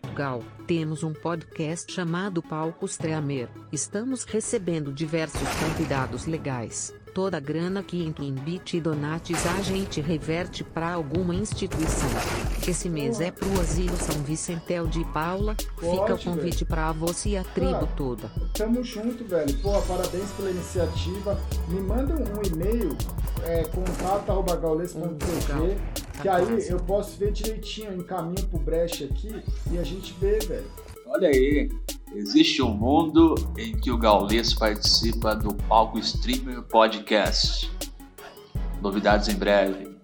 Portugal, temos um podcast chamado Palco Streamer. Estamos recebendo diversos convidados legais. Toda a grana que entra em bit e donates a gente reverte para alguma instituição. Esse mês é pro Asilo São Vicentel de Paula. Fica o convite para você e a tribo toda. Tamo junto, velho. Pô, parabéns pela iniciativa. Me manda um e-mail, é, contato.gaules.tv, que aí eu posso ver direitinho, encaminho pro breche aqui e a gente vê, velho. Olha aí, existe um mundo em que o Gaules participa do Palco Streamer Podcast. Novidades em breve.